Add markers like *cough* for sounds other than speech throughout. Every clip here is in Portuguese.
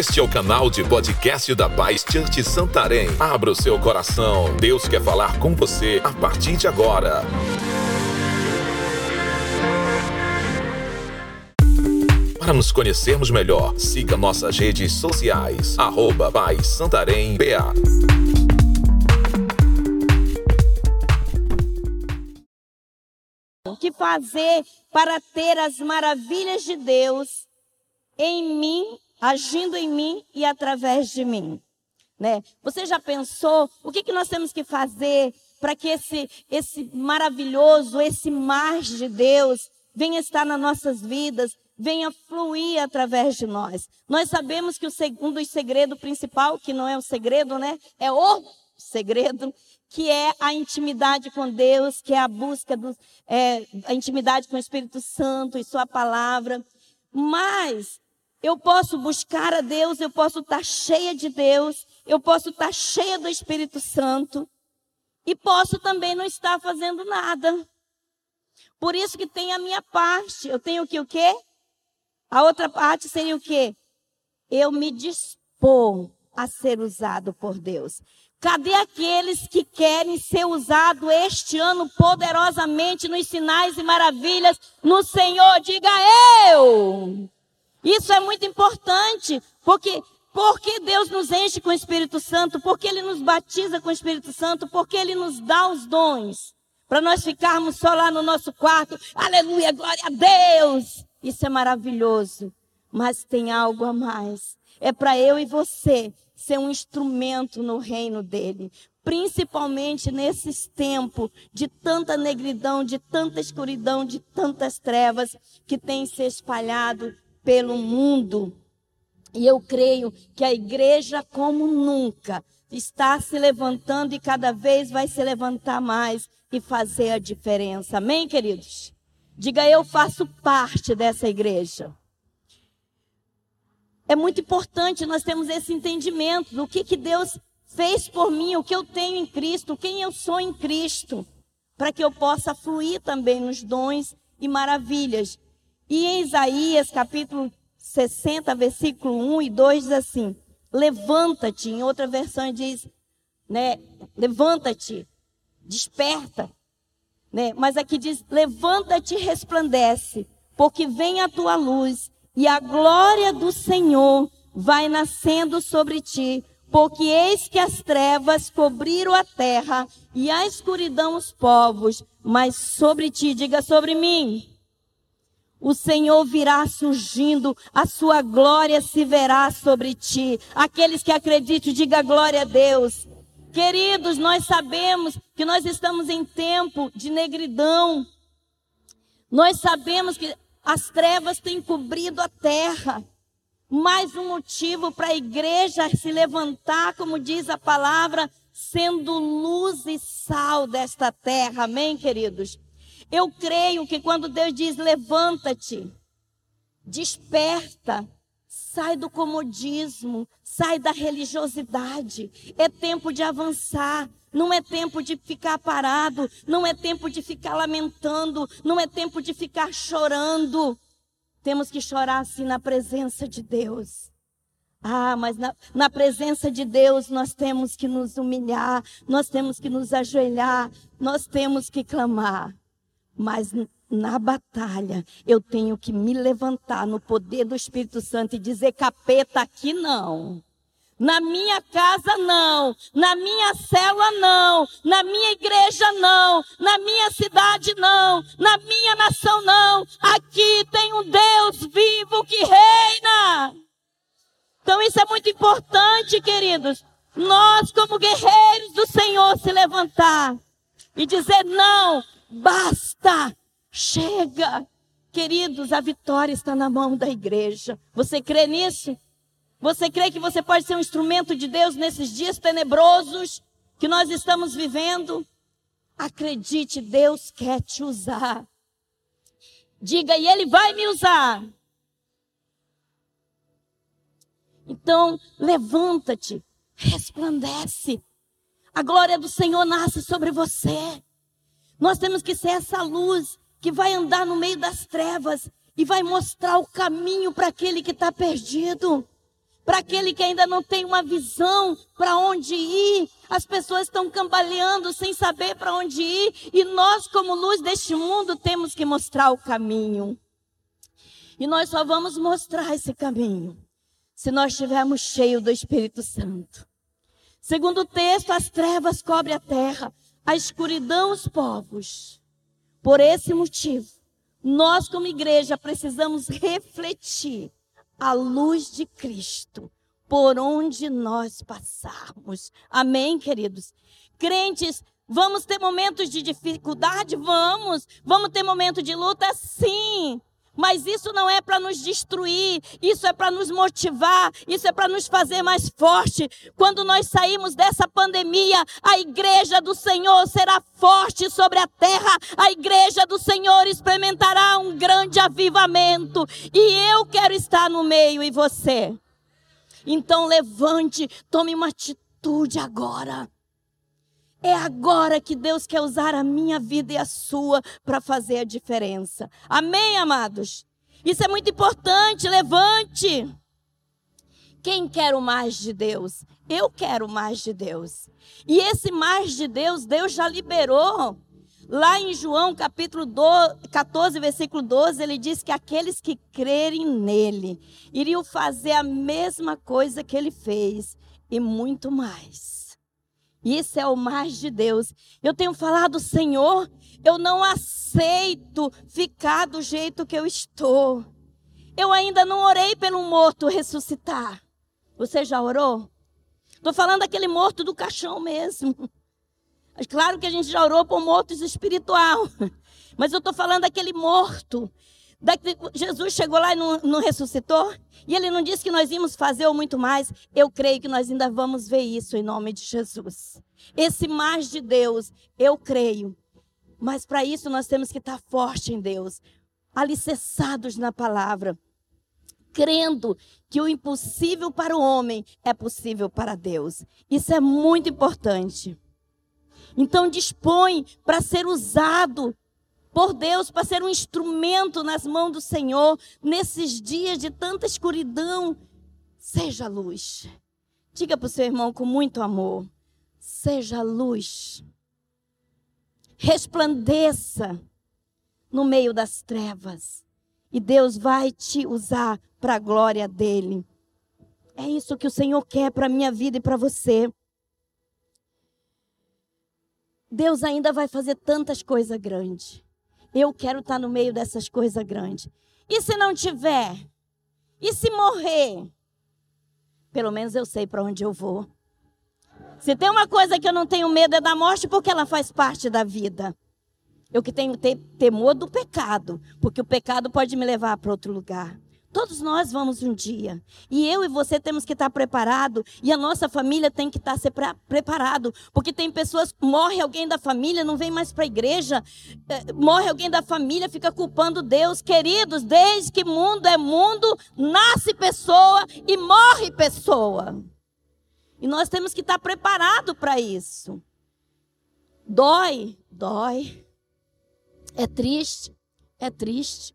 Este é o canal de podcast da Paz Church Santarém. Abra o seu coração. Deus quer falar com você a partir de agora. Para nos conhecermos melhor, siga nossas redes sociais. Arroba Paz Santarém. O que fazer para ter as maravilhas de Deus em mim, agindo em mim e através de mim? Né? Você já pensou o que, que nós temos que fazer para que esse, esse maravilhoso, esse mar de Deus venha estar nas nossas vidas, venha fluir através de nós? Nós sabemos que o, dos segredos principal, que não é um segredo, né? É o segredo, que é a intimidade com Deus, que é a busca do, é, a intimidade com o Espírito Santo e Sua palavra. Mas eu posso buscar a Deus, eu posso estar cheia de Deus, eu posso estar cheia do Espírito Santo e posso também não estar fazendo nada. Por isso que tem a minha parte. Eu tenho que o quê? A outra parte seria o quê? Eu me dispor a ser usado por Deus. Cadê aqueles que querem ser usados este ano poderosamente nos sinais e maravilhas no Senhor? Diga eu! Isso é muito importante, porque porque Deus nos enche com o Espírito Santo, porque Ele nos batiza com o Espírito Santo, porque Ele nos dá os dons, para nós ficarmos só lá no nosso quarto, aleluia, glória a Deus. Isso é maravilhoso, mas tem algo a mais. É para eu e você ser um instrumento no reino dele. Principalmente nesses tempos de tanta negridão, de tanta escuridão, de tantas trevas que tem se espalhado pelo mundo. E eu creio que a igreja, como nunca, está se levantando e cada vez vai se levantar mais e fazer a diferença. Amém, queridos? Diga eu faço parte dessa igreja. É muito importante nós termos esse entendimento do que, que Deus fez por mim, o que eu tenho em Cristo, quem eu sou em Cristo, para que eu possa fluir também nos dons e maravilhas. E em Isaías, capítulo 60, versículo 1 e 2 diz assim: Levanta-te, em outra versão diz, né, levanta-te, desperta, né? Mas aqui diz: Levanta-te e resplandece, porque vem a tua luz e a glória do Senhor vai nascendo sobre ti, porque eis que as trevas cobriram a terra e a escuridão os povos, mas sobre ti, diga sobre mim. O Senhor virá surgindo, a sua glória se verá sobre ti. Aqueles que acreditam, diga glória a Deus. Queridos, nós sabemos que nós estamos em tempo de negridão. Nós sabemos que as trevas têm cobrido a terra. Mais um motivo para a igreja se levantar, como diz a palavra, sendo luz e sal desta terra. Amém, queridos? Eu creio que quando Deus diz levanta-te, desperta, sai do comodismo, sai da religiosidade. É tempo de avançar. Não é tempo de ficar parado, não é tempo de ficar lamentando, não é tempo de ficar chorando. Temos que chorar assim na presença de Deus. Ah, mas na, na, presença de Deus nós temos que nos humilhar, nós temos que nos ajoelhar, nós temos que clamar. Mas na batalha eu tenho que me levantar no poder do Espírito Santo e dizer: capeta, aqui não. Na minha casa não, na minha célula não, na minha igreja não, na minha cidade não, na minha nação não. Aqui tem um Deus vivo que reina. Então isso é muito importante, queridos. Nós, como guerreiros do Senhor, se levantar e dizer: não, basta, chega. Queridos, a vitória está na mão da igreja. Você crê nisso? Você crê que você pode ser um instrumento de Deus nesses dias tenebrosos que nós estamos vivendo? Acredite, Deus quer te usar. Diga, e Ele vai me usar. Então, levanta-te, resplandece. A glória do Senhor nasce sobre você. Nós temos que ser essa luz que vai andar no meio das trevas e vai mostrar o caminho para aquele que está perdido para aquele que ainda não tem uma visão para onde ir. As pessoas estão cambaleando sem saber para onde ir, e nós, como luz deste mundo, temos que mostrar o caminho. E nós só vamos mostrar esse caminho se nós estivermos cheios do Espírito Santo. Segundo o texto, as trevas cobrem a terra, a escuridão os povos. Por esse motivo, nós como igreja precisamos refletir a luz de Cristo por onde nós passarmos. Amém, queridos? Crentes, vamos ter momentos de dificuldade? Vamos. Vamos ter momentos de luta? Sim. Mas isso não é para nos destruir, isso é para nos motivar, isso é para nos fazer mais forte. Quando nós saímos dessa pandemia, a igreja do Senhor será forte sobre a terra, a igreja do Senhor experimentará um grande avivamento, e eu quero estar no meio e você. Então levante, tome uma atitude agora. É agora que Deus quer usar a minha vida e a sua para fazer a diferença. Amém, amados? Isso é muito importante. Levante. Quem quer o mais de Deus? Eu quero mais de Deus. E esse mais de Deus, Deus já liberou. Lá em João capítulo 14, versículo 12, ele diz que aqueles que crerem nele iriam fazer a mesma coisa que ele fez e muito mais. Isso é o mais de Deus. Eu tenho falado, Senhor, eu não aceito ficar do jeito que eu estou. Eu ainda não orei pelo morto ressuscitar. Você já orou? Estou falando daquele morto do caixão mesmo. Claro que a gente já orou por mortos espiritual. *laughs* Mas eu estou falando daquele morto Jesus chegou lá e não, não, ressuscitou? E ele não disse que nós íamos fazer ou muito mais? Eu creio que nós ainda vamos ver isso em nome de Jesus. Esse mais de Deus, eu creio. Mas para isso nós temos que estar forte em Deus, alicerçados na palavra, crendo que o impossível para o homem é possível para Deus. Isso é muito importante. Então dispõe para ser usado por Deus para ser um instrumento nas mãos do Senhor nesses dias de tanta escuridão. Seja luz. Diga para o seu irmão com muito amor: seja luz. Resplandeça no meio das trevas. E Deus vai te usar para a glória dele. É isso que o Senhor quer para a minha vida e para você. Deus ainda vai fazer tantas coisas grandes. Eu quero estar no meio dessas coisas grandes. E se não tiver? E se morrer? Pelo menos eu sei para onde eu vou. Se tem uma coisa que eu não tenho medo é da morte, porque ela faz parte da vida. Eu que tenho temor do pecado, porque o pecado pode me levar para outro lugar. Todos nós vamos um dia. E eu e você temos que estar preparado. E a nossa família tem que estar preparado. Porque tem pessoas, morre alguém da família, não vem mais para a igreja. É, morre alguém da família, fica culpando Deus. Queridos, desde que mundo é mundo, nasce pessoa e morre pessoa. E nós temos que estar preparado para isso. Dói, dói. É triste, é triste.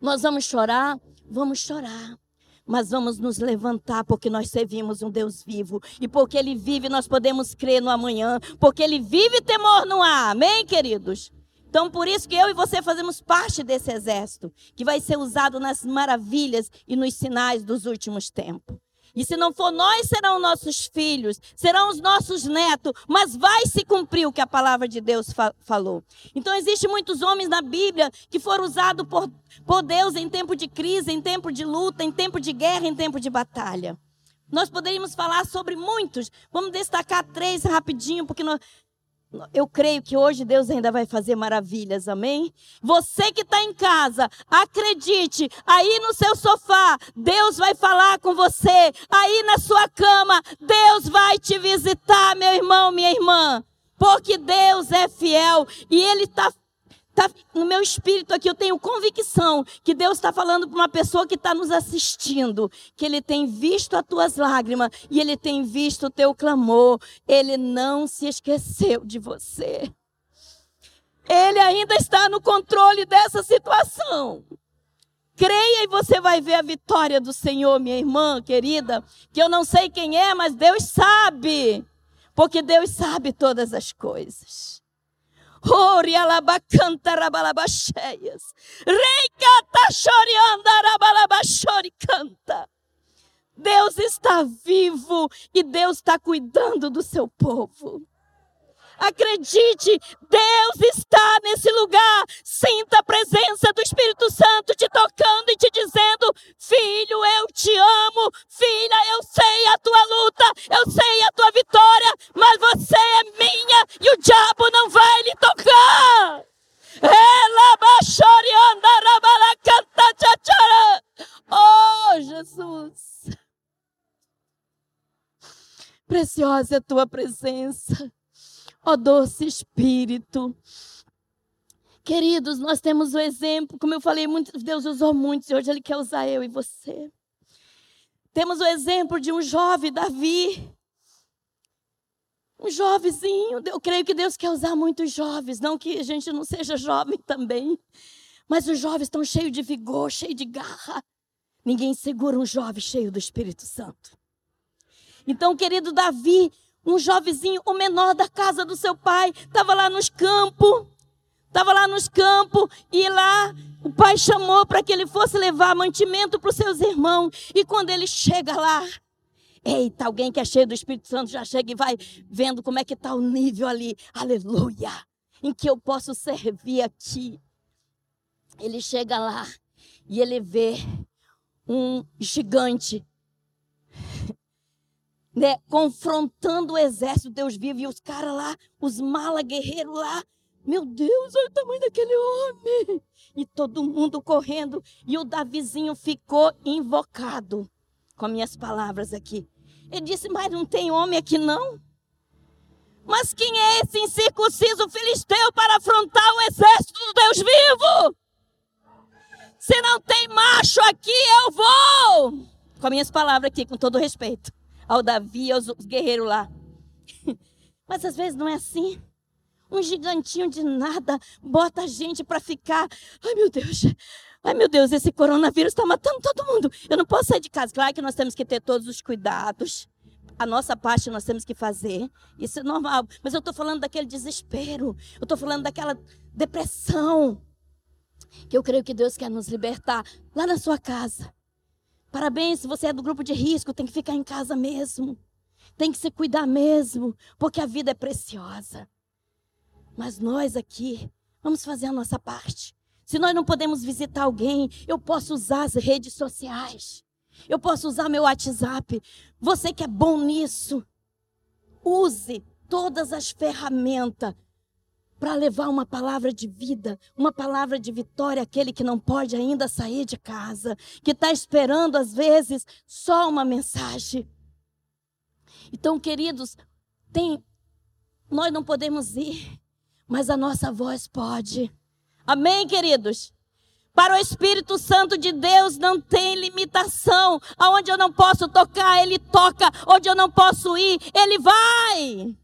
Nós vamos chorar, Vamos chorar. Mas vamos nos levantar porque nós servimos um Deus vivo. E porque Ele vive, nós podemos crer no amanhã. Porque Ele vive, temor não há. Amém, queridos? Então, por isso que eu e você fazemos parte desse exército, que vai ser usado nas maravilhas e nos sinais dos últimos tempos. E se não for nós, serão nossos filhos, serão os nossos netos, mas vai se cumprir o que a palavra de Deus fa falou. Então, existem muitos homens na Bíblia que foram usados por, por Deus em tempo de crise, em tempo de luta, em tempo de guerra, em tempo de batalha. Nós poderíamos falar sobre muitos. Vamos destacar três rapidinho, porque nós, eu creio que hoje Deus ainda vai fazer maravilhas, amém? Você que está em casa, acredite, aí no seu sofá, Deus vai falar com você, aí na sua cama, Deus vai te visitar, meu irmão, minha irmã, porque Deus é fiel e Ele está Tá no meu espírito aqui, eu tenho convicção que Deus está falando para uma pessoa que está nos assistindo, que Ele tem visto as tuas lágrimas e Ele tem visto o teu clamor. Ele não se esqueceu de você. Ele ainda está no controle dessa situação. Creia e você vai ver a vitória do Senhor, minha irmã querida, que eu não sei quem é, mas Deus sabe. Porque Deus sabe todas as coisas. Ori alabacanta rabalabacheias. Reicata chorianda rabalabachori canta. Deus está vivo e Deus está cuidando do seu povo. Acredite, Deus está nesse lugar. Sinta a presença do Espírito Santo te tocando e te dizendo: Filho, eu te amo. Filha, eu sei a tua luta, eu sei a tua vitória, mas você é minha e o diabo não vai lhe tocar. Oh, Jesus. Preciosa é a tua presença. Ó oh, doce Espírito. Queridos, nós temos o exemplo, como eu falei, muito, Deus usou muitos e hoje Ele quer usar eu e você. Temos o exemplo de um jovem, Davi. Um jovenzinho. Eu creio que Deus quer usar muitos jovens. Não que a gente não seja jovem também. Mas os jovens estão cheios de vigor, cheios de garra. Ninguém segura um jovem cheio do Espírito Santo. Então, querido Davi, um jovenzinho, o menor da casa do seu pai, estava lá nos campos, estava lá nos campos, e lá o pai chamou para que ele fosse levar mantimento para os seus irmãos. E quando ele chega lá, eita, alguém que é cheio do Espírito Santo já chega e vai vendo como é que está o nível ali, aleluia, em que eu posso servir aqui. Ele chega lá e ele vê um gigante né, confrontando o exército, Deus vive, e os caras lá, os mala guerreiros lá, meu Deus, olha o tamanho daquele homem. E todo mundo correndo, e o Davizinho ficou invocado, com minhas palavras aqui. Ele disse, mas não tem homem aqui não? Mas quem é esse incircunciso filisteu para afrontar o exército do Deus vivo? Se não tem macho aqui, eu vou. Com minhas palavras aqui, com todo respeito ao Davi, aos guerreiros lá. *laughs* Mas às vezes não é assim. Um gigantinho de nada bota a gente para ficar. Ai meu Deus, ai meu Deus, esse coronavírus está matando todo mundo. Eu não posso sair de casa. Claro que nós temos que ter todos os cuidados. A nossa parte nós temos que fazer. Isso é normal. Mas eu estou falando daquele desespero. Eu estou falando daquela depressão. Que eu creio que Deus quer nos libertar lá na sua casa. Parabéns, se você é do grupo de risco, tem que ficar em casa mesmo. Tem que se cuidar mesmo, porque a vida é preciosa. Mas nós aqui, vamos fazer a nossa parte. Se nós não podemos visitar alguém, eu posso usar as redes sociais. Eu posso usar meu WhatsApp. Você que é bom nisso, use todas as ferramentas para levar uma palavra de vida, uma palavra de vitória àquele que não pode ainda sair de casa, que está esperando, às vezes, só uma mensagem. Então, queridos, tem, nós não podemos ir, mas a nossa voz pode. Amém, queridos? Para o Espírito Santo de Deus não tem limitação. Aonde eu não posso tocar, ele toca. Onde eu não posso ir, ele vai.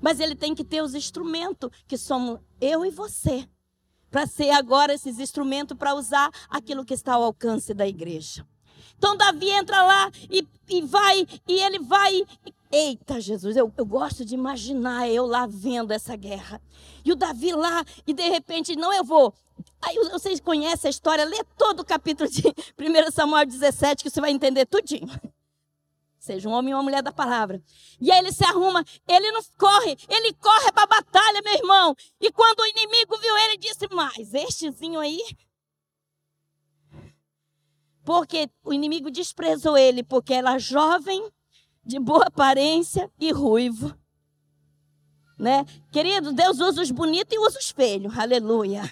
Mas ele tem que ter os instrumentos, que somos eu e você, para ser agora esses instrumentos para usar aquilo que está ao alcance da igreja. Então Davi entra lá e, e vai, e ele vai. Eita, Jesus, eu, eu gosto de imaginar eu lá vendo essa guerra. E o Davi lá, e de repente, não, eu vou. Aí vocês conhecem a história, lê todo o capítulo de *laughs* 1 Samuel 17, que você vai entender tudinho. Seja um homem ou uma mulher da palavra. E aí ele se arruma, ele não corre, ele corre para a batalha, meu irmão. E quando o inimigo viu ele, disse: Mas estezinho aí. Porque o inimigo desprezou ele, porque era jovem, de boa aparência e ruivo. Né? Querido, Deus usa os bonitos e usa os feios. Aleluia.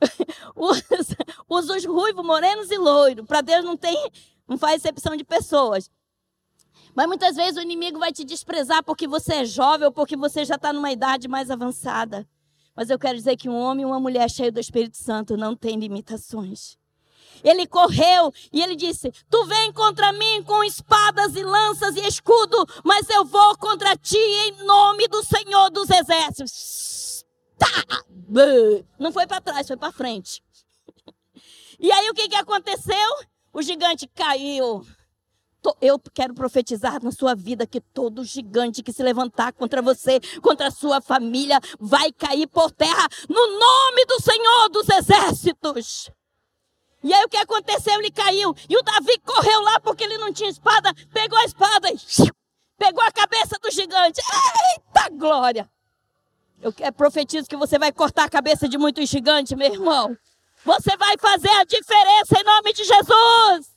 *laughs* usa, usa os ruivos, morenos e loiros. Para Deus não tem, não faz exceção de pessoas. Mas muitas vezes o inimigo vai te desprezar porque você é jovem ou porque você já está numa idade mais avançada. Mas eu quero dizer que um homem e uma mulher cheio do Espírito Santo não tem limitações. Ele correu e ele disse: Tu vem contra mim com espadas e lanças e escudo, mas eu vou contra ti em nome do Senhor dos Exércitos. Tá! Não foi para trás, foi para frente. *laughs* E aí o que, que aconteceu? O gigante caiu. Eu quero profetizar na sua vida que todo gigante que se levantar contra você, contra a sua família, vai cair por terra no nome do Senhor dos Exércitos. E aí o que aconteceu? Ele caiu. E o Davi correu lá porque ele não tinha espada, pegou a espada e pegou a cabeça do gigante. Eita glória! Eu profetizo que você vai cortar a cabeça de muitos gigantes, meu irmão. Você vai fazer a diferença em nome de Jesus.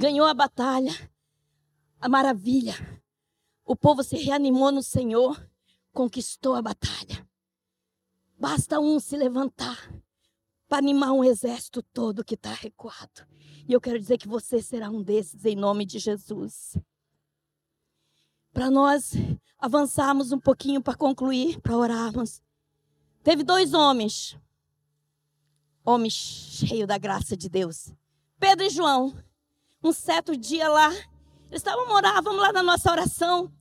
Ganhou a batalha. A maravilha. O povo se reanimou no Senhor, conquistou a batalha. Basta um se levantar para animar um exército todo que está recuado. E eu quero dizer que você será um desses em nome de Jesus. Para nós avançarmos um pouquinho para concluir, para orarmos. Teve dois homens, homens cheios da graça de Deus, Pedro e João. Um certo dia lá, eles estavam morar, vamos lá na nossa oração.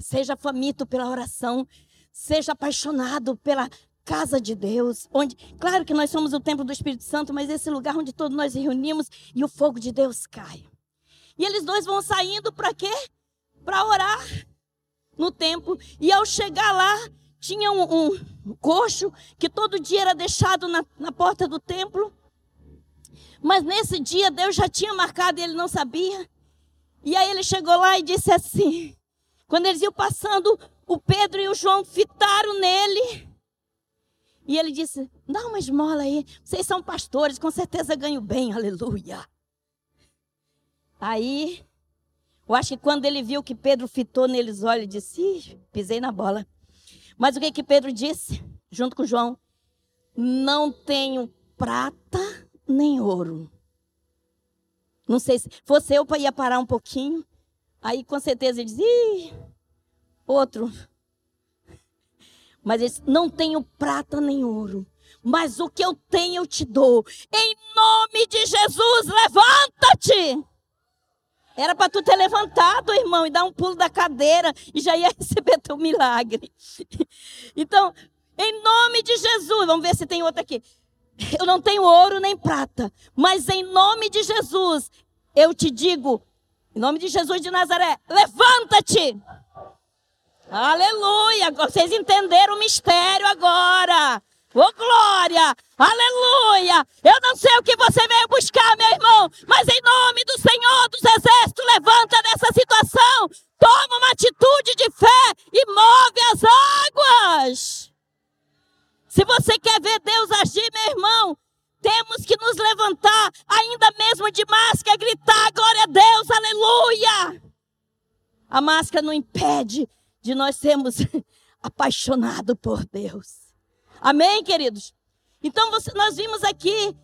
Seja faminto pela oração, seja apaixonado pela casa de Deus, onde, claro que nós somos o templo do Espírito Santo, mas esse lugar onde todos nós reunimos e o fogo de Deus cai. E eles dois vão saindo para quê? Para orar no templo. E ao chegar lá, tinha um, um, coxo que todo dia era deixado na, na porta do templo. Mas nesse dia Deus já tinha marcado e ele não sabia. E aí ele chegou lá e disse assim: quando eles iam passando, o Pedro e o João fitaram nele e ele disse: dá uma esmola aí. Vocês são pastores, com certeza ganham bem, aleluia. Aí, eu acho que quando ele viu que Pedro fitou neles olhos, ele disse: pisei na bola. Mas o que, que Pedro disse, junto com João? Não tenho prata nem ouro. Não sei se fosse eu para ia parar um pouquinho. Aí com certeza ele diz: outro mas eles não tenho prata nem ouro. Mas o que eu tenho eu te dou. Em nome de Jesus, levanta-te. Era para tu ter levantado, irmão, e dar um pulo da cadeira e já ia *laughs* receber teu milagre. Então, em nome de Jesus, vamos ver se tem outra aqui. Eu não tenho ouro nem prata, mas em nome de Jesus, eu te digo, em nome de Jesus de Nazaré, levanta-te. Aleluia! Vocês entenderam o mistério agora. Ô oh, glória! Aleluia! Eu não sei o que você veio buscar, meu irmão, mas em nome do Senhor dos Exércitos, levanta nessa situação, toma uma atitude de fé e move as águas. Se você quer ver Deus agir, meu irmão, temos que nos levantar, ainda mesmo de máscara, gritar: glória a Deus, aleluia! A máscara não impede de nós sermos *laughs* apaixonados por Deus. Amém, queridos? Então você, nós vimos aqui,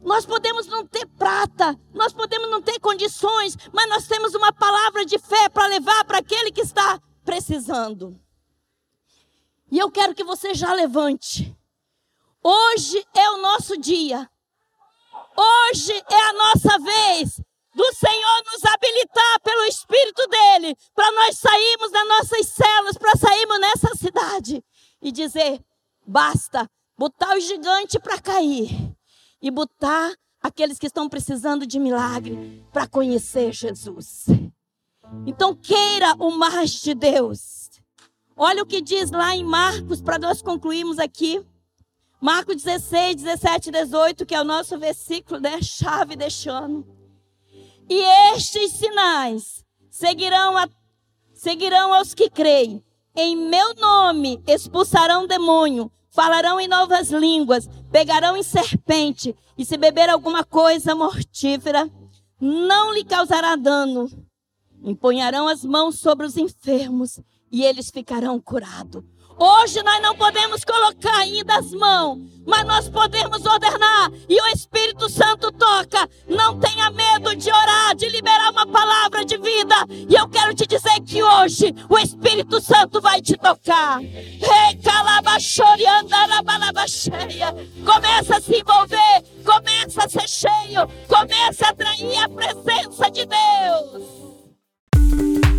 nós podemos não ter prata, nós podemos não ter condições, mas nós temos uma palavra de fé para levar para aquele que está precisando. E eu quero que você já levante. Hoje é o nosso dia. Hoje é a nossa vez do Senhor nos habilitar pelo Espírito dele, para nós sairmos das nossas celas, para sairmos nessa cidade e dizer: basta, botar o gigante para cair e botar aqueles que estão precisando de milagre para conhecer Jesus. Então queira o mais de Deus. Olha o que diz lá em Marcos, para nós concluirmos aqui. Marcos 16, 17 e 18, que é o nosso versículo, né? Chave deste ano. E estes sinais seguirão, a, seguirão aos que creem. Em meu nome expulsarão demônio, falarão em novas línguas, pegarão em serpente, e se beber alguma coisa mortífera, não lhe causará dano. Empunharão as mãos sobre os enfermos, e eles ficarão curados. Hoje nós não podemos colocar ainda as mãos, mas nós podemos ordenar e o Espírito Santo toca. Não tenha medo de orar, de liberar uma palavra de vida. E eu quero te dizer que hoje o Espírito Santo vai te tocar. Começa a se envolver, começa a ser cheio, começa a atrair a presença de Deus.